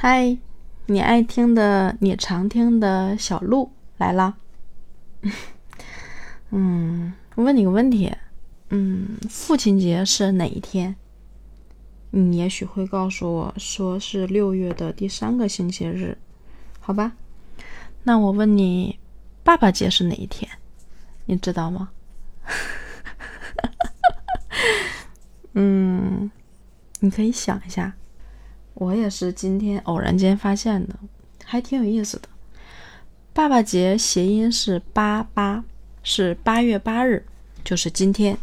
嗨，你爱听的，你常听的小鹿来了。嗯，我问你个问题，嗯，父亲节是哪一天？你也许会告诉我说是六月的第三个星期日，好吧？那我问你，爸爸节是哪一天？你知道吗？嗯，你可以想一下。我也是今天偶然间发现的，还挺有意思的。爸爸节谐音是八八，是八月八日，就是今天。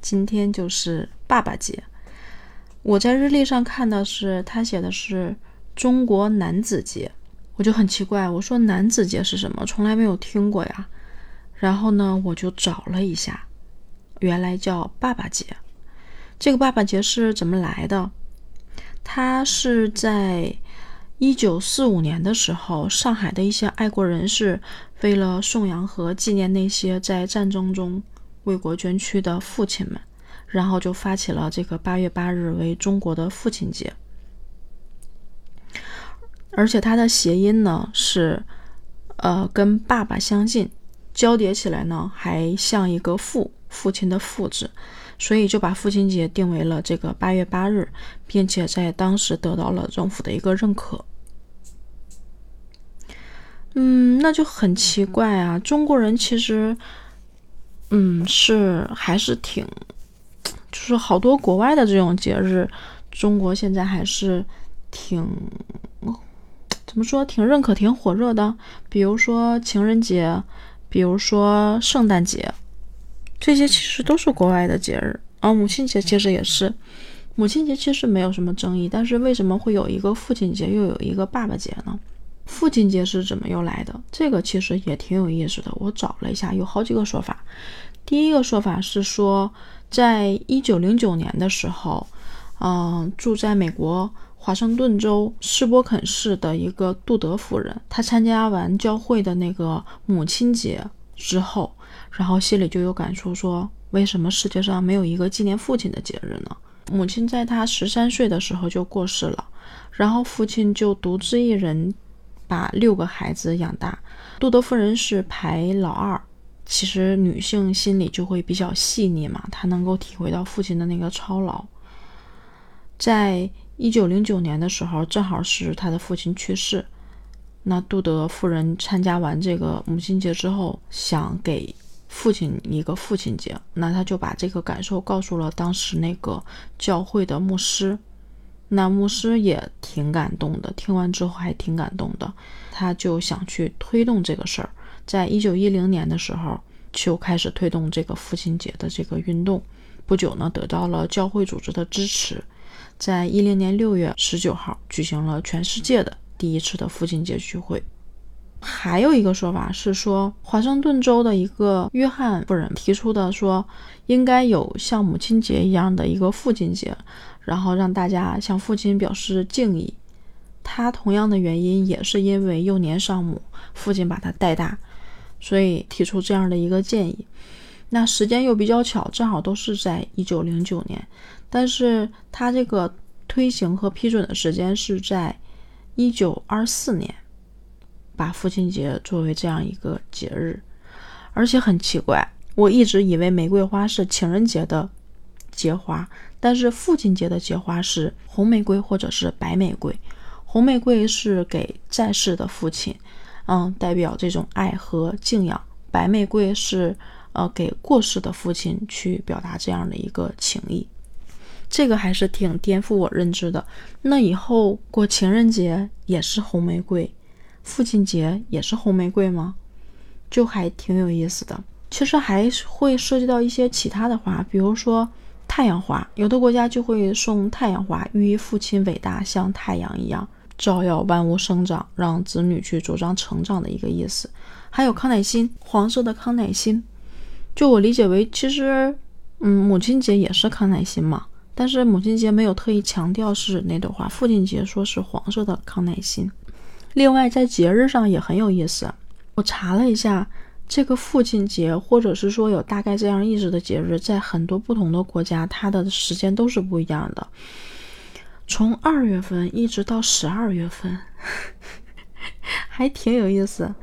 今天就是爸爸节。我在日历上看到是他写的是中国男子节，我就很奇怪，我说男子节是什么？从来没有听过呀。然后呢，我就找了一下，原来叫爸爸节。这个爸爸节是怎么来的？他是在一九四五年的时候，上海的一些爱国人士为了颂扬和纪念那些在战争中为国捐躯的父亲们，然后就发起了这个八月八日为中国的父亲节。而且它的谐音呢是，呃，跟爸爸相近，交叠起来呢还像一个父，父亲的父字。所以就把父亲节定为了这个八月八日，并且在当时得到了政府的一个认可。嗯，那就很奇怪啊！中国人其实，嗯，是还是挺，就是好多国外的这种节日，中国现在还是挺怎么说，挺认可、挺火热的。比如说情人节，比如说圣诞节。这些其实都是国外的节日啊，母亲节其实也是，母亲节其实没有什么争议，但是为什么会有一个父亲节，又有一个爸爸节呢？父亲节是怎么又来的？这个其实也挺有意思的，我找了一下，有好几个说法。第一个说法是说，在一九零九年的时候，嗯，住在美国华盛顿州斯波肯市的一个杜德夫人，她参加完教会的那个母亲节之后。然后心里就有感触，说为什么世界上没有一个纪念父亲的节日呢？母亲在他十三岁的时候就过世了，然后父亲就独自一人把六个孩子养大。杜德夫人是排老二，其实女性心里就会比较细腻嘛，她能够体会到父亲的那个操劳。在一九零九年的时候，正好是他的父亲去世，那杜德夫人参加完这个母亲节之后，想给。父亲一个父亲节，那他就把这个感受告诉了当时那个教会的牧师，那牧师也挺感动的，听完之后还挺感动的，他就想去推动这个事儿，在一九一零年的时候就开始推动这个父亲节的这个运动，不久呢得到了教会组织的支持，在一零年六月十九号举行了全世界的第一次的父亲节聚会。还有一个说法是说，华盛顿州的一个约翰夫人提出的，说应该有像母亲节一样的一个父亲节，然后让大家向父亲表示敬意。他同样的原因也是因为幼年丧母，父亲把他带大，所以提出这样的一个建议。那时间又比较巧，正好都是在一九零九年，但是他这个推行和批准的时间是在一九二四年。把父亲节作为这样一个节日，而且很奇怪，我一直以为玫瑰花是情人节的节花，但是父亲节的节花是红玫瑰或者是白玫瑰。红玫瑰是给在世的父亲，嗯，代表这种爱和敬仰；白玫瑰是呃给过世的父亲去表达这样的一个情谊。这个还是挺颠覆我认知的。那以后过情人节也是红玫瑰。父亲节也是红玫瑰吗？就还挺有意思的。其实还会涉及到一些其他的花，比如说太阳花，有的国家就会送太阳花，寓意父亲伟大，像太阳一样照耀万物生长，让子女去茁壮成长的一个意思。还有康乃馨，黄色的康乃馨，就我理解为，其实，嗯，母亲节也是康乃馨嘛，但是母亲节没有特意强调是哪朵花，父亲节说是黄色的康乃馨。另外，在节日上也很有意思。我查了一下，这个父亲节，或者是说有大概这样意思的节日，在很多不同的国家，它的时间都是不一样的。从二月份一直到十二月份，还挺有意思。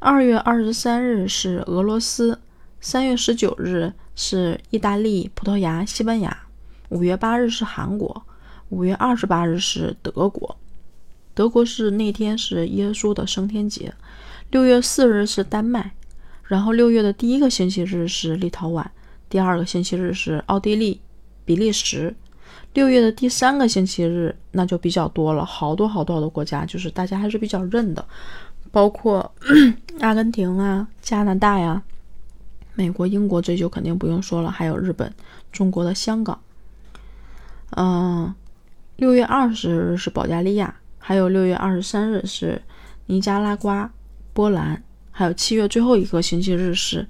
二月二十三日是俄罗斯，三月十九日是意大利、葡萄牙、西班牙，五月八日是韩国，五月二十八日是德国。德国是那天是耶稣的升天节。六月四日是丹麦，然后六月的第一个星期日是立陶宛，第二个星期日是奥地利、比利时。六月的第三个星期日那就比较多了，好多好多的国家，就是大家还是比较认的，包括 阿根廷啊、加拿大呀、美国、英国，这就肯定不用说了，还有日本、中国的香港。嗯，六月二十日是保加利亚，还有六月二十三日是尼加拉瓜。波兰，还有七月最后一个星期日是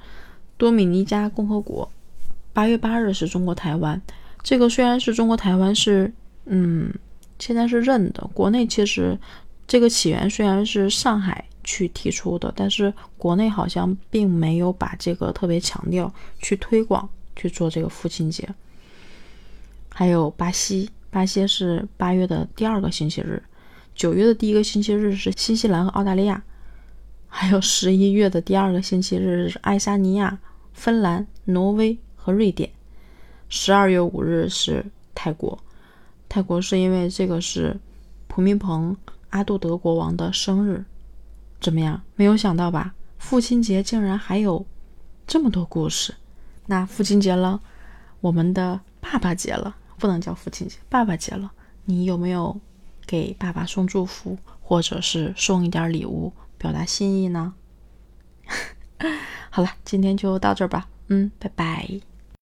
多米尼加共和国，八月八日是中国台湾。这个虽然是中国台湾是，嗯，现在是认的。国内其实这个起源虽然是上海去提出的，但是国内好像并没有把这个特别强调去推广去做这个父亲节。还有巴西，巴西是八月的第二个星期日，九月的第一个星期日是新西兰和澳大利亚。还有十一月的第二个星期日是爱沙尼亚、芬兰、挪威和瑞典。十二月五日是泰国，泰国是因为这个是普密蓬阿杜德国王的生日。怎么样？没有想到吧？父亲节竟然还有这么多故事。那父亲节了，我们的爸爸节了，不能叫父亲节，爸爸节了。你有没有给爸爸送祝福，或者是送一点礼物？表达心意呢？好了，今天就到这儿吧。嗯，拜拜。